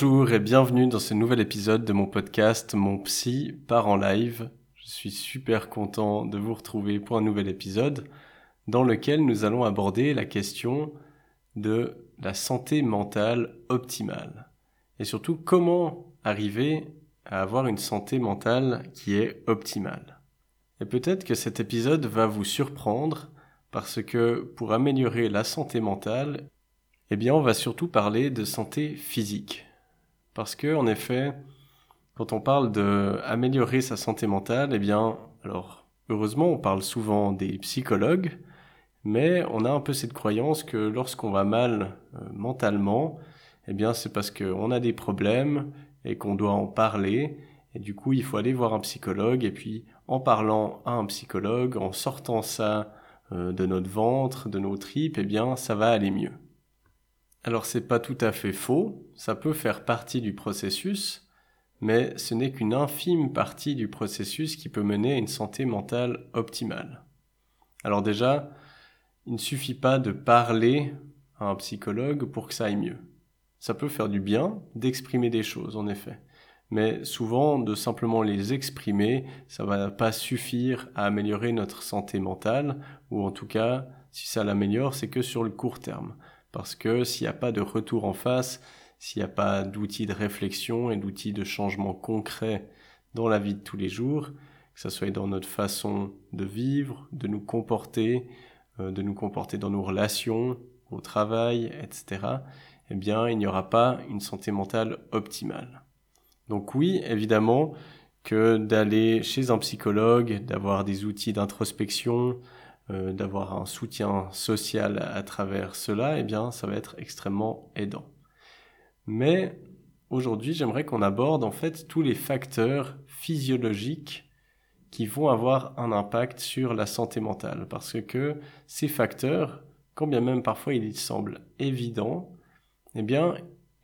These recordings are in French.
Bonjour et bienvenue dans ce nouvel épisode de mon podcast Mon Psy part en live. Je suis super content de vous retrouver pour un nouvel épisode dans lequel nous allons aborder la question de la santé mentale optimale et surtout comment arriver à avoir une santé mentale qui est optimale. Et peut-être que cet épisode va vous surprendre parce que pour améliorer la santé mentale, eh bien on va surtout parler de santé physique. Parce que, en effet, quand on parle de améliorer sa santé mentale, eh bien, alors, heureusement, on parle souvent des psychologues, mais on a un peu cette croyance que lorsqu'on va mal euh, mentalement, eh bien, c'est parce qu'on a des problèmes et qu'on doit en parler. Et du coup, il faut aller voir un psychologue. Et puis, en parlant à un psychologue, en sortant ça euh, de notre ventre, de nos tripes, eh bien, ça va aller mieux. Alors c'est pas tout à fait faux, ça peut faire partie du processus, mais ce n'est qu'une infime partie du processus qui peut mener à une santé mentale optimale. Alors déjà, il ne suffit pas de parler à un psychologue pour que ça aille mieux. Ça peut faire du bien d'exprimer des choses, en effet. Mais souvent, de simplement les exprimer, ça va pas suffire à améliorer notre santé mentale, ou en tout cas, si ça l'améliore, c'est que sur le court terme. Parce que s'il n'y a pas de retour en face, s'il n'y a pas d'outils de réflexion et d'outils de changement concret dans la vie de tous les jours, que ce soit dans notre façon de vivre, de nous comporter, euh, de nous comporter dans nos relations, au travail, etc., eh bien, il n'y aura pas une santé mentale optimale. Donc oui, évidemment, que d'aller chez un psychologue, d'avoir des outils d'introspection, euh, d'avoir un soutien social à, travers cela, eh bien, ça va être extrêmement aidant. Mais aujourd'hui, j'aimerais qu'on aborde en fait tous les facteurs physiologiques qui vont avoir un impact sur la santé mentale, parce que ces facteurs, quand bien même parfois ils semblent évidents, eh bien,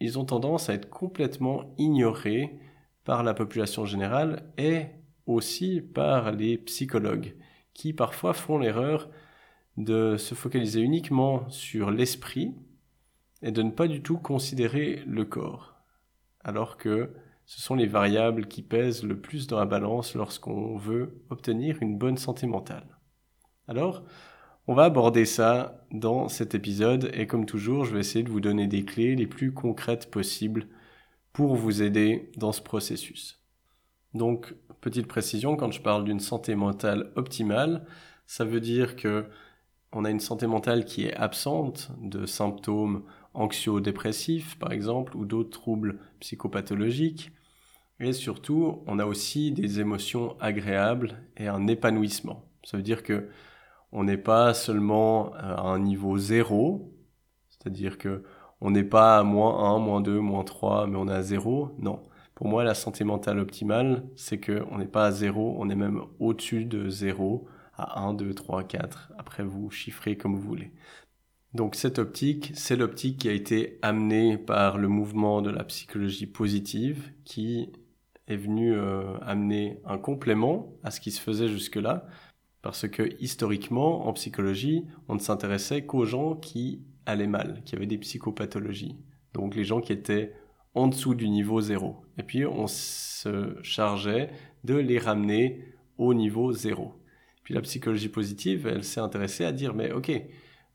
ils ont tendance à être complètement ignorés par la population générale et aussi par les psychologues qui parfois font l'erreur de se focaliser uniquement sur l'esprit et de ne pas du tout considérer le corps, alors que ce sont les variables qui pèsent le plus dans la balance lorsqu'on veut obtenir une bonne santé mentale. Alors, on va aborder ça dans cet épisode et comme toujours, je vais essayer de vous donner des clés les plus concrètes possibles pour vous aider dans ce processus. Donc, petite précision, quand je parle d'une santé mentale optimale, ça veut dire que on a une santé mentale qui est absente de symptômes anxio-dépressifs, par exemple, ou d'autres troubles psychopathologiques. Et surtout, on a aussi des émotions agréables et un épanouissement. Ça veut dire que on n'est pas seulement à un niveau zéro, c'est-à-dire que on n'est pas à moins 1, moins 2, moins 3, mais on est à zéro. Non. Pour moi, la santé mentale optimale, c'est qu'on n'est pas à zéro, on est même au-dessus de zéro, à 1, 2, 3, 4. Après, vous chiffrez comme vous voulez. Donc cette optique, c'est l'optique qui a été amenée par le mouvement de la psychologie positive, qui est venu euh, amener un complément à ce qui se faisait jusque-là, parce que historiquement, en psychologie, on ne s'intéressait qu'aux gens qui allaient mal, qui avaient des psychopathologies. Donc les gens qui étaient en dessous du niveau zéro. Et puis on se chargeait de les ramener au niveau zéro. Puis la psychologie positive, elle s'est intéressée à dire, mais ok,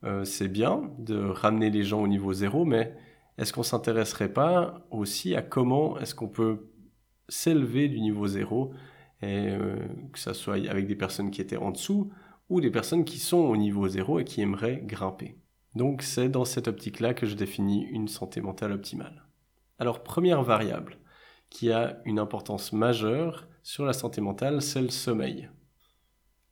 euh, c'est bien de ramener les gens au niveau zéro, mais est-ce qu'on s'intéresserait pas aussi à comment est-ce qu'on peut s'élever du niveau zéro et euh, que ça soit avec des personnes qui étaient en dessous ou des personnes qui sont au niveau zéro et qui aimeraient grimper. Donc c'est dans cette optique-là que je définis une santé mentale optimale. Alors, première variable qui a une importance majeure sur la santé mentale, c'est le sommeil.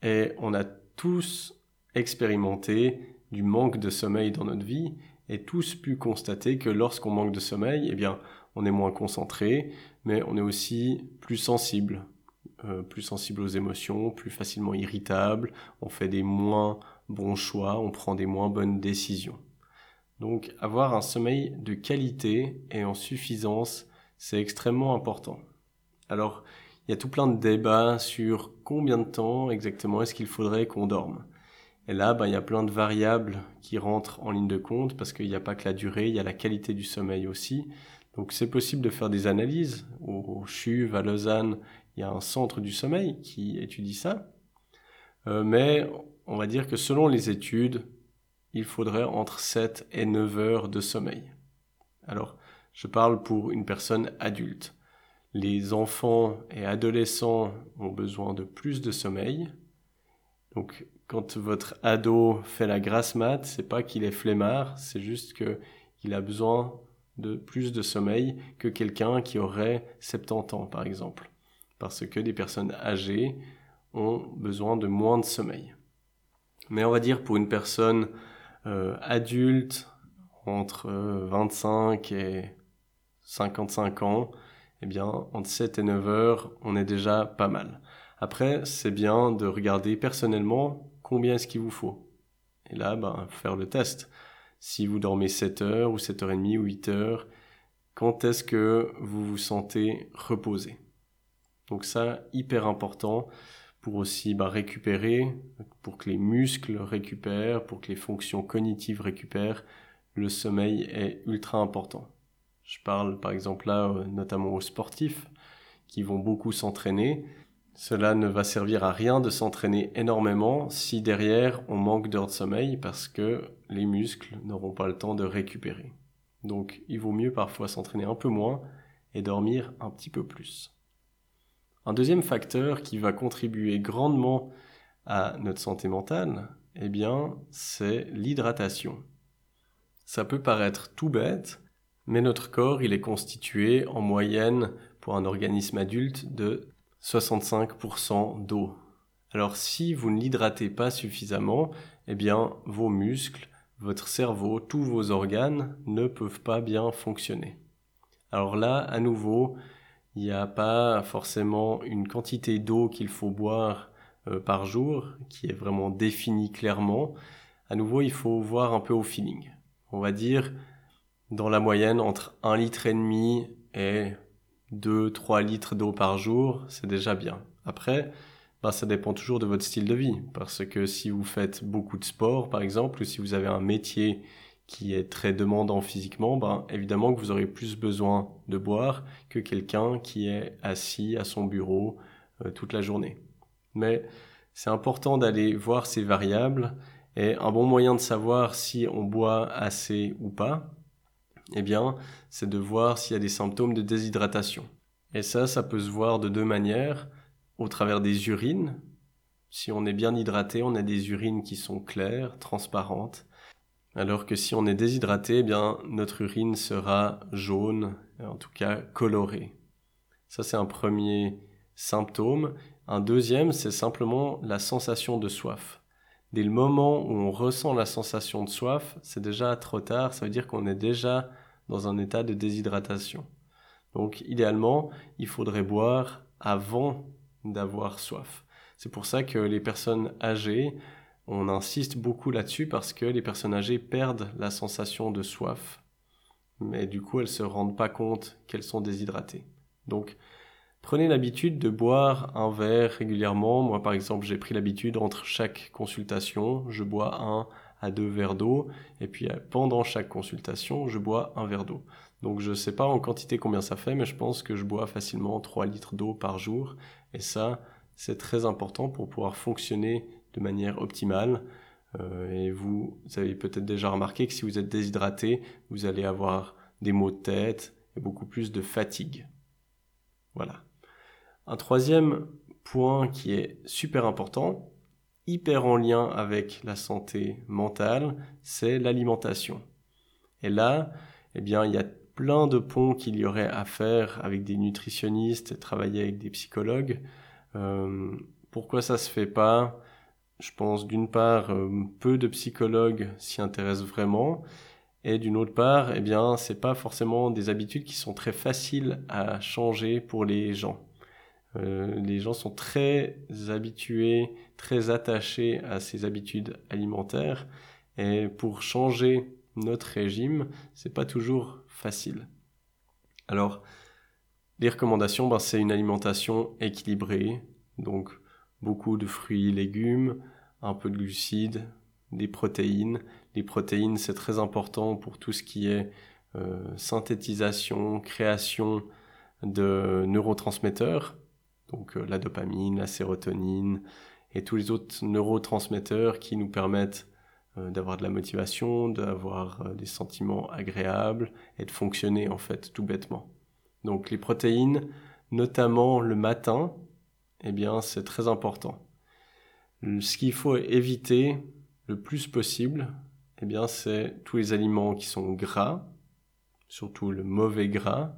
Et on a tous expérimenté du manque de sommeil dans notre vie, et tous pu constater que lorsqu'on manque de sommeil, eh bien, on est moins concentré, mais on est aussi plus sensible, euh, plus sensible aux émotions, plus facilement irritable, on fait des moins bons choix, on prend des moins bonnes décisions. Donc avoir un sommeil de qualité et en suffisance, c'est extrêmement important. Alors, il y a tout plein de débats sur combien de temps exactement est-ce qu'il faudrait qu'on dorme. Et là, ben, il y a plein de variables qui rentrent en ligne de compte parce qu'il n'y a pas que la durée, il y a la qualité du sommeil aussi. Donc c'est possible de faire des analyses. Au, CHUV, à Lausanne, il y a un centre du sommeil qui étudie ça. Euh, mais on va dire que selon les études, il faudrait entre 7 et 9 heures de sommeil. Alors, je parle pour une personne adulte. Les enfants et adolescents ont besoin de plus de sommeil. Donc, quand votre ado fait la grasse mat, c'est pas qu'il est flemmard, c'est juste qu'il a besoin de plus de sommeil que quelqu'un qui aurait 70 ans, par exemple. Parce que des personnes âgées ont besoin de moins de sommeil. Mais on va dire pour une personne euh, adulte entre 25 euh, et 55 ans, eh bien, entre 7 et 9 heures, on est déjà pas mal. Après, c'est bien de regarder personnellement combien est-ce qu'il vous faut. Et là, ben, faire le test. Si vous dormez 7 heures ou 7 heures et demie ou 8 heures, quand est-ce que vous vous sentez reposé? Donc ça, hyper important pour aussi bah, récupérer, pour que les muscles récupèrent, pour que les fonctions cognitives récupèrent. Le sommeil est ultra important. Je parle par exemple là euh, notamment aux sportifs qui vont beaucoup s'entraîner. Cela ne va servir à rien de s'entraîner énormément si derrière on manque d'heures de sommeil parce que les muscles n'auront pas le temps de récupérer. Donc il vaut mieux parfois s'entraîner un peu moins et dormir un petit peu plus. Un deuxième facteur qui va contribuer grandement à notre santé mentale, eh bien, c'est l'hydratation. Ça peut paraître tout bête, mais notre corps, il est constitué en moyenne pour un organisme adulte de 65% d'eau. Alors si vous ne l'hydratez pas suffisamment, eh bien vos muscles, votre cerveau, tous vos organes ne peuvent pas bien fonctionner. Alors là, à nouveau, il n'y a pas forcément une quantité d'eau qu'il faut boire euh, par jour qui est vraiment définie clairement. À nouveau, il faut voir un peu au feeling. On va dire dans la moyenne entre 1 litre et demi et 2 3 litres d'eau par jour, c'est déjà bien. Après, bah, ça dépend toujours de votre style de vie parce que si vous faites beaucoup de sport par exemple ou si vous avez un métier qui est très demandant physiquement, ben, évidemment que vous aurez plus besoin de boire que quelqu'un qui est assis à son bureau euh, toute la journée. Mais c'est important d'aller voir ces variables et un bon moyen de savoir si on boit assez ou pas, eh bien, c'est de voir s'il y a des symptômes de déshydratation. Et ça, ça peut se voir de deux manières, au travers des urines. Si on est bien hydraté, on a des urines qui sont claires, transparentes, alors que si on est déshydraté, eh bien notre urine sera jaune, en tout cas colorée. Ça c'est un premier symptôme. Un deuxième, c'est simplement la sensation de soif. Dès le moment où on ressent la sensation de soif, c'est déjà trop tard, ça veut dire qu'on est déjà dans un état de déshydratation. Donc idéalement, il faudrait boire avant d'avoir soif. C'est pour ça que les personnes âgées on insiste beaucoup là-dessus parce que les personnes âgées perdent la sensation de soif, mais du coup elles se rendent pas compte qu'elles sont déshydratées. Donc prenez l'habitude de boire un verre régulièrement. Moi par exemple j'ai pris l'habitude entre chaque consultation, je bois un à deux verres d'eau, et puis pendant chaque consultation je bois un verre d'eau. Donc je sais pas en quantité combien ça fait, mais je pense que je bois facilement 3 litres d'eau par jour, et ça c'est très important pour pouvoir fonctionner de manière optimale. Euh, et vous, avez peut-être déjà remarqué que si vous êtes déshydraté, vous allez avoir des maux de tête et beaucoup plus de fatigue. Voilà. Un troisième point qui est super important, hyper en lien avec la santé mentale, c'est l'alimentation. Et là, eh bien, il y a plein de ponts qu'il y aurait à faire avec des nutritionnistes, travailler avec des psychologues. Euh, pourquoi ça se fait pas? Je pense d'une part, euh, peu de psychologues s'y intéressent vraiment, Et d'une autre part, eh bien, c'est pas forcément des habitudes qui sont très faciles à changer pour les gens. Euh, les gens sont très habitués, très attachés à ces habitudes alimentaires. Et pour changer notre régime, c'est pas toujours facile. Alors, les recommandations, ben, c'est une alimentation équilibrée, donc beaucoup de fruits et légumes, un peu de glucides, des protéines. Les protéines, c'est très important pour tout ce qui est euh, synthétisation, création de neurotransmetteurs, donc euh, la dopamine, la sérotonine et tous les autres neurotransmetteurs qui nous permettent euh, d'avoir de la motivation, d'avoir des sentiments agréables et de fonctionner en fait tout bêtement. Donc les protéines, notamment le matin, eh bien c'est très important. Ce qu'il faut éviter le plus possible, eh bien c'est tous les aliments qui sont gras, surtout le mauvais gras,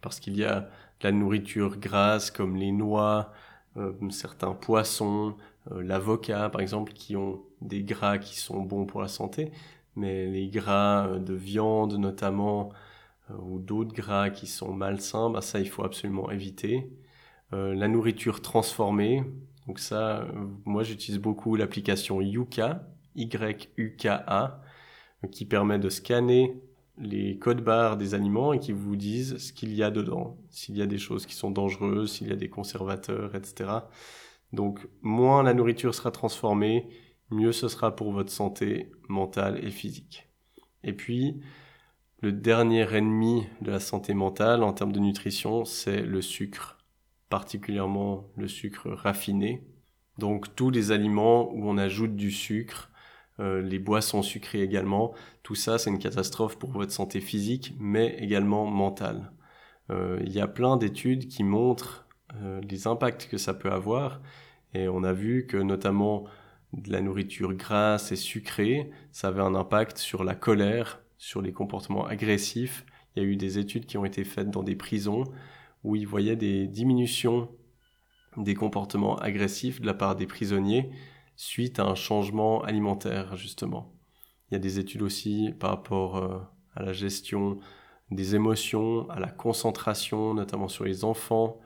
parce qu'il y a de la nourriture grasse comme les noix, euh, certains poissons, euh, l'avocat par exemple, qui ont des gras qui sont bons pour la santé, mais les gras euh, de viande notamment, ou d'autres gras qui sont malsains, bah ça il faut absolument éviter. La nourriture transformée, donc ça, moi j'utilise beaucoup l'application Yuka, Y-U-K-A, qui permet de scanner les codes barres des aliments et qui vous disent ce qu'il y a dedans, s'il y a des choses qui sont dangereuses, s'il y a des conservateurs, etc. Donc moins la nourriture sera transformée, mieux ce sera pour votre santé mentale et physique. Et puis, le dernier ennemi de la santé mentale en termes de nutrition, c'est le sucre, particulièrement le sucre raffiné. Donc tous les aliments où on ajoute du sucre, euh, les boissons sucrées également. Tout ça, c'est une catastrophe pour votre santé physique, mais également mentale. Euh, il y a plein d'études qui montrent euh, les impacts que ça peut avoir, et on a vu que notamment de la nourriture grasse et sucrée, ça avait un impact sur la colère, sur les comportements agressifs. Il y a eu des études qui ont été faites dans des prisons où ils voyaient des diminutions des comportements agressifs de la part des prisonniers suite à un changement alimentaire, justement. Il y a des études aussi par rapport euh, à la gestion des émotions, à la concentration, notamment sur les enfants,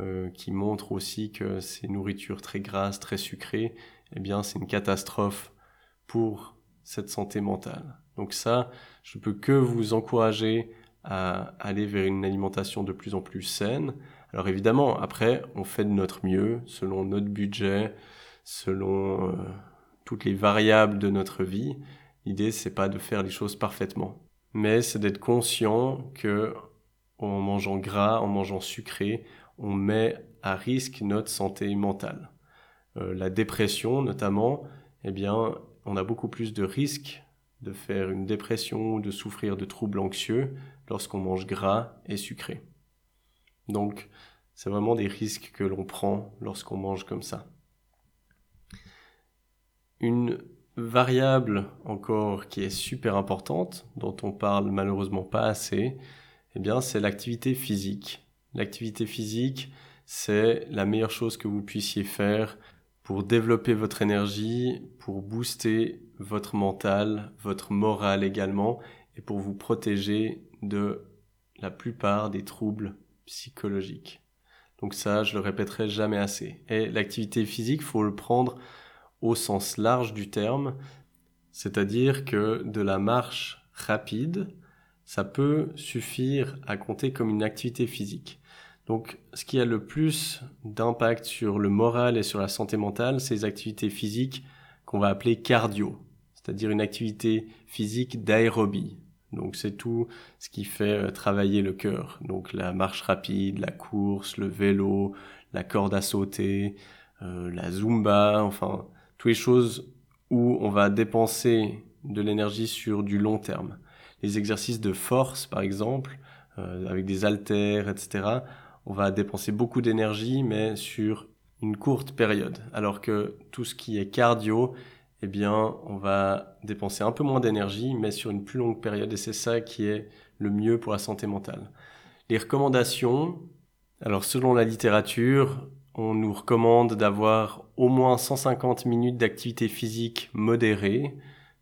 euh, qui montrent aussi que ces nourritures très grasses, très sucrées, eh bien, c'est une catastrophe pour cette santé mentale. Donc ça, je peux que vous encourager à aller vers une alimentation de plus en plus saine. Alors évidemment, après, on fait de notre mieux, selon notre budget, selon euh, toutes les variables de notre vie. L'idée, c'est pas de faire les choses parfaitement, mais c'est d'être conscient que en mangeant gras, en mangeant sucré, on met à risque notre santé mentale. Euh, la dépression, notamment, eh bien, on a beaucoup plus de risques de faire une dépression ou de souffrir de troubles anxieux lorsqu'on mange gras et sucré. Donc, c'est vraiment des risques que l'on prend lorsqu'on mange comme ça. Une variable encore qui est super importante, dont on parle malheureusement pas assez, eh bien, c'est l'activité physique. L'activité physique, c'est la meilleure chose que vous puissiez faire pour développer votre énergie, pour booster votre mental, votre morale également, et pour vous protéger de la plupart des troubles psychologiques. Donc ça, je le répéterai jamais assez. Et l'activité physique, faut le prendre au sens large du terme, c'est-à-dire que de la marche rapide, ça peut suffire à compter comme une activité physique. Donc ce qui a le plus d'impact sur le moral et sur la santé mentale, c'est les activités physiques qu'on va appeler cardio, c'est-à-dire une activité physique d'aérobie. Donc c'est tout ce qui fait euh, travailler le cœur. Donc la marche rapide, la course, le vélo, la corde à sauter, euh, la zumba, enfin toutes les choses où on va dépenser de l'énergie sur du long terme. Les exercices de force, par exemple, euh, avec des haltères, etc., on va dépenser beaucoup d'énergie, mais sur une courte période. Alors que tout ce qui est cardio, eh bien, on va dépenser un peu moins d'énergie, mais sur une plus longue période, et c'est ça qui est le mieux pour la santé mentale. Les recommandations, alors selon la littérature, on nous recommande d'avoir au moins 150 minutes d'activité physique modérée.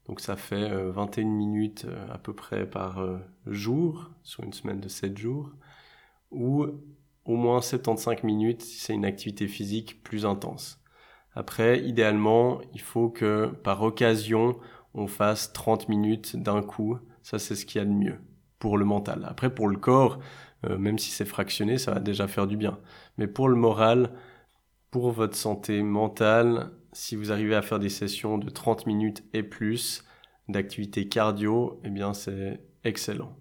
Donc ça fait 21 minutes à peu près par jour, sur une semaine de 7 jours, ou au moins 75 minutes si c'est une activité physique plus intense. Après, idéalement, il faut que par occasion, on fasse 30 minutes d'un coup. Ça, c'est ce qu'il y a de mieux pour le mental. Après, pour le corps, euh, même si c'est fractionné, ça va déjà faire du bien. Mais pour le moral, pour votre santé mentale, si vous arrivez à faire des sessions de 30 minutes et plus d'activité cardio, eh bien, c'est excellent.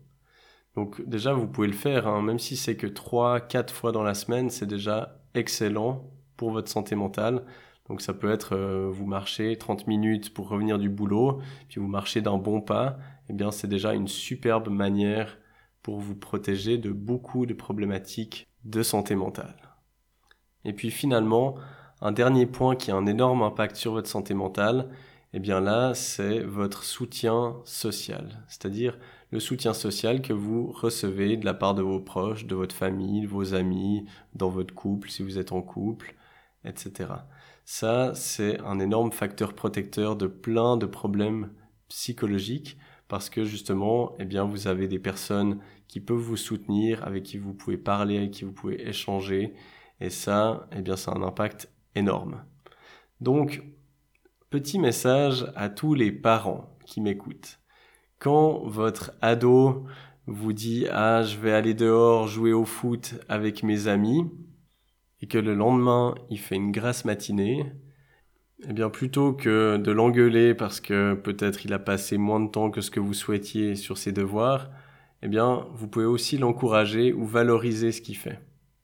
Donc déjà, vous pouvez le faire, hein. même si c'est que 3-4 fois dans la semaine, c'est déjà excellent pour votre santé mentale. Donc ça peut être euh, vous marchez 30 minutes pour revenir du boulot, puis vous marchez d'un bon pas, eh bien c'est déjà une superbe manière pour vous protéger de beaucoup de problématiques de santé mentale. Et puis finalement, un dernier point qui a un énorme impact sur votre santé mentale, eh bien là, c'est votre soutien social, c'est-à-dire le soutien social que vous recevez de la part de vos proches, de votre famille, de vos amis, dans votre couple, si vous êtes en couple, etc. Ça, c'est un énorme facteur protecteur de plein de problèmes psychologiques parce que justement, eh bien, vous avez des personnes qui peuvent vous soutenir, avec qui vous pouvez parler, avec qui vous pouvez échanger. Et ça, eh bien, ça a un impact énorme. Donc, petit message à tous les parents qui m'écoutent. Quand votre ado vous dit ah je vais aller dehors jouer au foot avec mes amis et que le lendemain il fait une grasse matinée, eh bien plutôt que de l'engueuler parce que peut-être il a passé moins de temps que ce que vous souhaitiez sur ses devoirs, eh bien vous pouvez aussi l'encourager ou valoriser ce qu'il fait.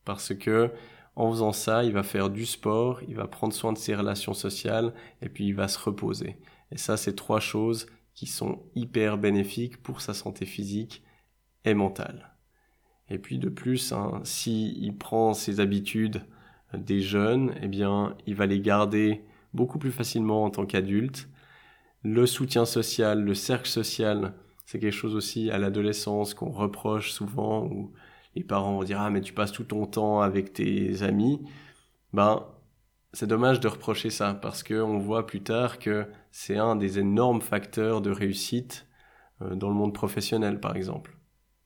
Parce que en faisant ça, il va faire du sport, il va prendre soin de ses relations sociales et puis il va se reposer. Et ça, c'est trois choses qui sont hyper bénéfiques pour sa santé physique et mentale. Et puis de plus, hein, s'il prend ses habitudes des jeunes, eh bien, il va les garder beaucoup plus facilement en tant qu'adulte. Le soutien social, le cercle social, c'est quelque chose aussi à l'adolescence qu'on reproche souvent, où les parents vont dire ah mais tu passes tout ton temps avec tes amis. Ben c'est dommage de reprocher ça parce que on voit plus tard que c'est un des énormes facteurs de réussite euh, dans le monde professionnel par exemple.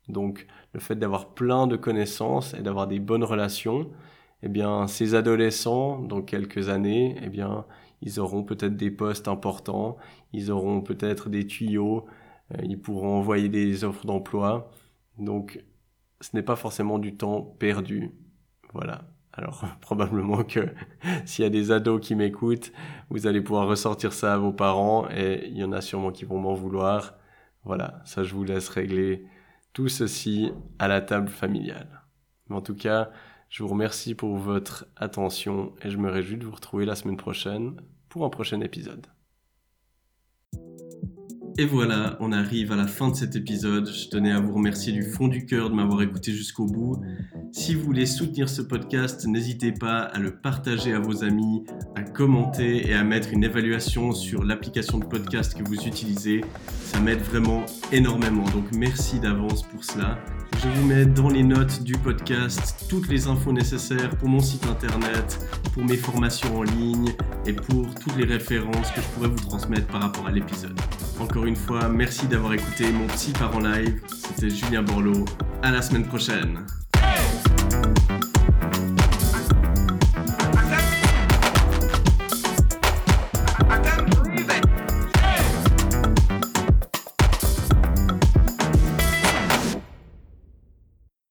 Donc le fait d'avoir plein de connaissances et d'avoir des bonnes relations, eh bien ces adolescents dans quelques années, eh bien ils auront peut-être des postes importants, ils auront peut-être des tuyaux, euh, ils pourront envoyer des offres d'emploi. Donc ce n'est pas forcément du temps perdu. Voilà. Alors probablement que s'il y a des ados qui m'écoutent, vous allez pouvoir ressortir ça à vos parents et il y en a sûrement qui vont m'en vouloir. Voilà, ça je vous laisse régler tout ceci à la table familiale. Mais en tout cas, je vous remercie pour votre attention et je me réjouis de vous retrouver la semaine prochaine pour un prochain épisode. Et voilà, on arrive à la fin de cet épisode. Je tenais à vous remercier du fond du cœur de m'avoir écouté jusqu'au bout. Si vous voulez soutenir ce podcast, n'hésitez pas à le partager à vos amis, à commenter et à mettre une évaluation sur l'application de podcast que vous utilisez. Ça m'aide vraiment énormément. Donc merci d'avance pour cela. Je vous mets dans les notes du podcast toutes les infos nécessaires pour mon site internet, pour mes formations en ligne et pour toutes les références que je pourrais vous transmettre par rapport à l'épisode. Encore une fois, merci d'avoir écouté mon petit part en live. C'était Julien Borloo. À la semaine prochaine.